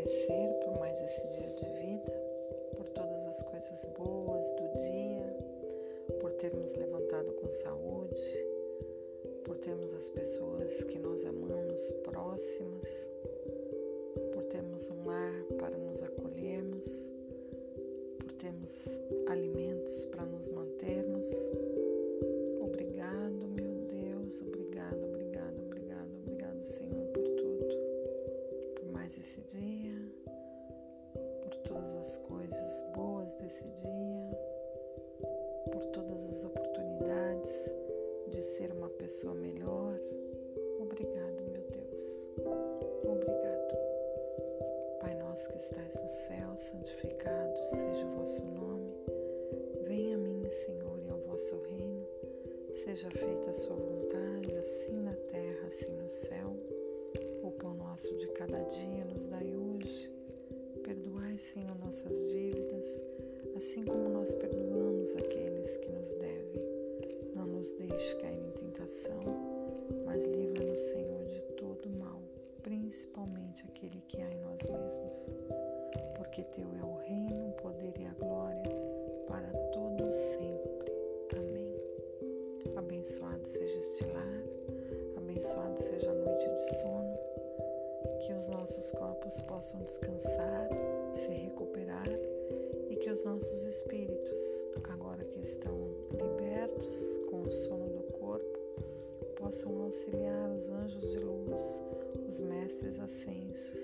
agradecer por mais esse dia de vida, por todas as coisas boas do dia, por termos levantado com saúde, por termos as pessoas que nós amamos próximas, por termos um lar para nos acolhermos, por termos as coisas boas desse dia, por todas as oportunidades de ser uma pessoa melhor. Obrigado, meu Deus. Obrigado. Pai nosso que estais no céu, santificado seja o vosso nome. Venha a mim, Senhor, e ao vosso reino. Seja feita a sua vontade, assim na terra, assim no céu. O pão nosso de cada dia. Senhor, nossas dívidas, assim como nós perdoamos aqueles que nos devem nos deixe cair em tentação, mas livra-nos, Senhor, de todo mal, principalmente aquele que há em nós mesmos. Porque Teu é o reino, o poder e a glória para todo sempre. Amém. Abençoado seja este lar, abençoado seja a noite de sono, que os nossos corpos possam descansar, se recuperar e que os nossos espíritos, agora que estão libertos com o sono do corpo, possam auxiliar os anjos de luz, os mestres ascensos,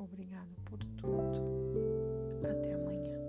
Obrigado por tudo. Até amanhã.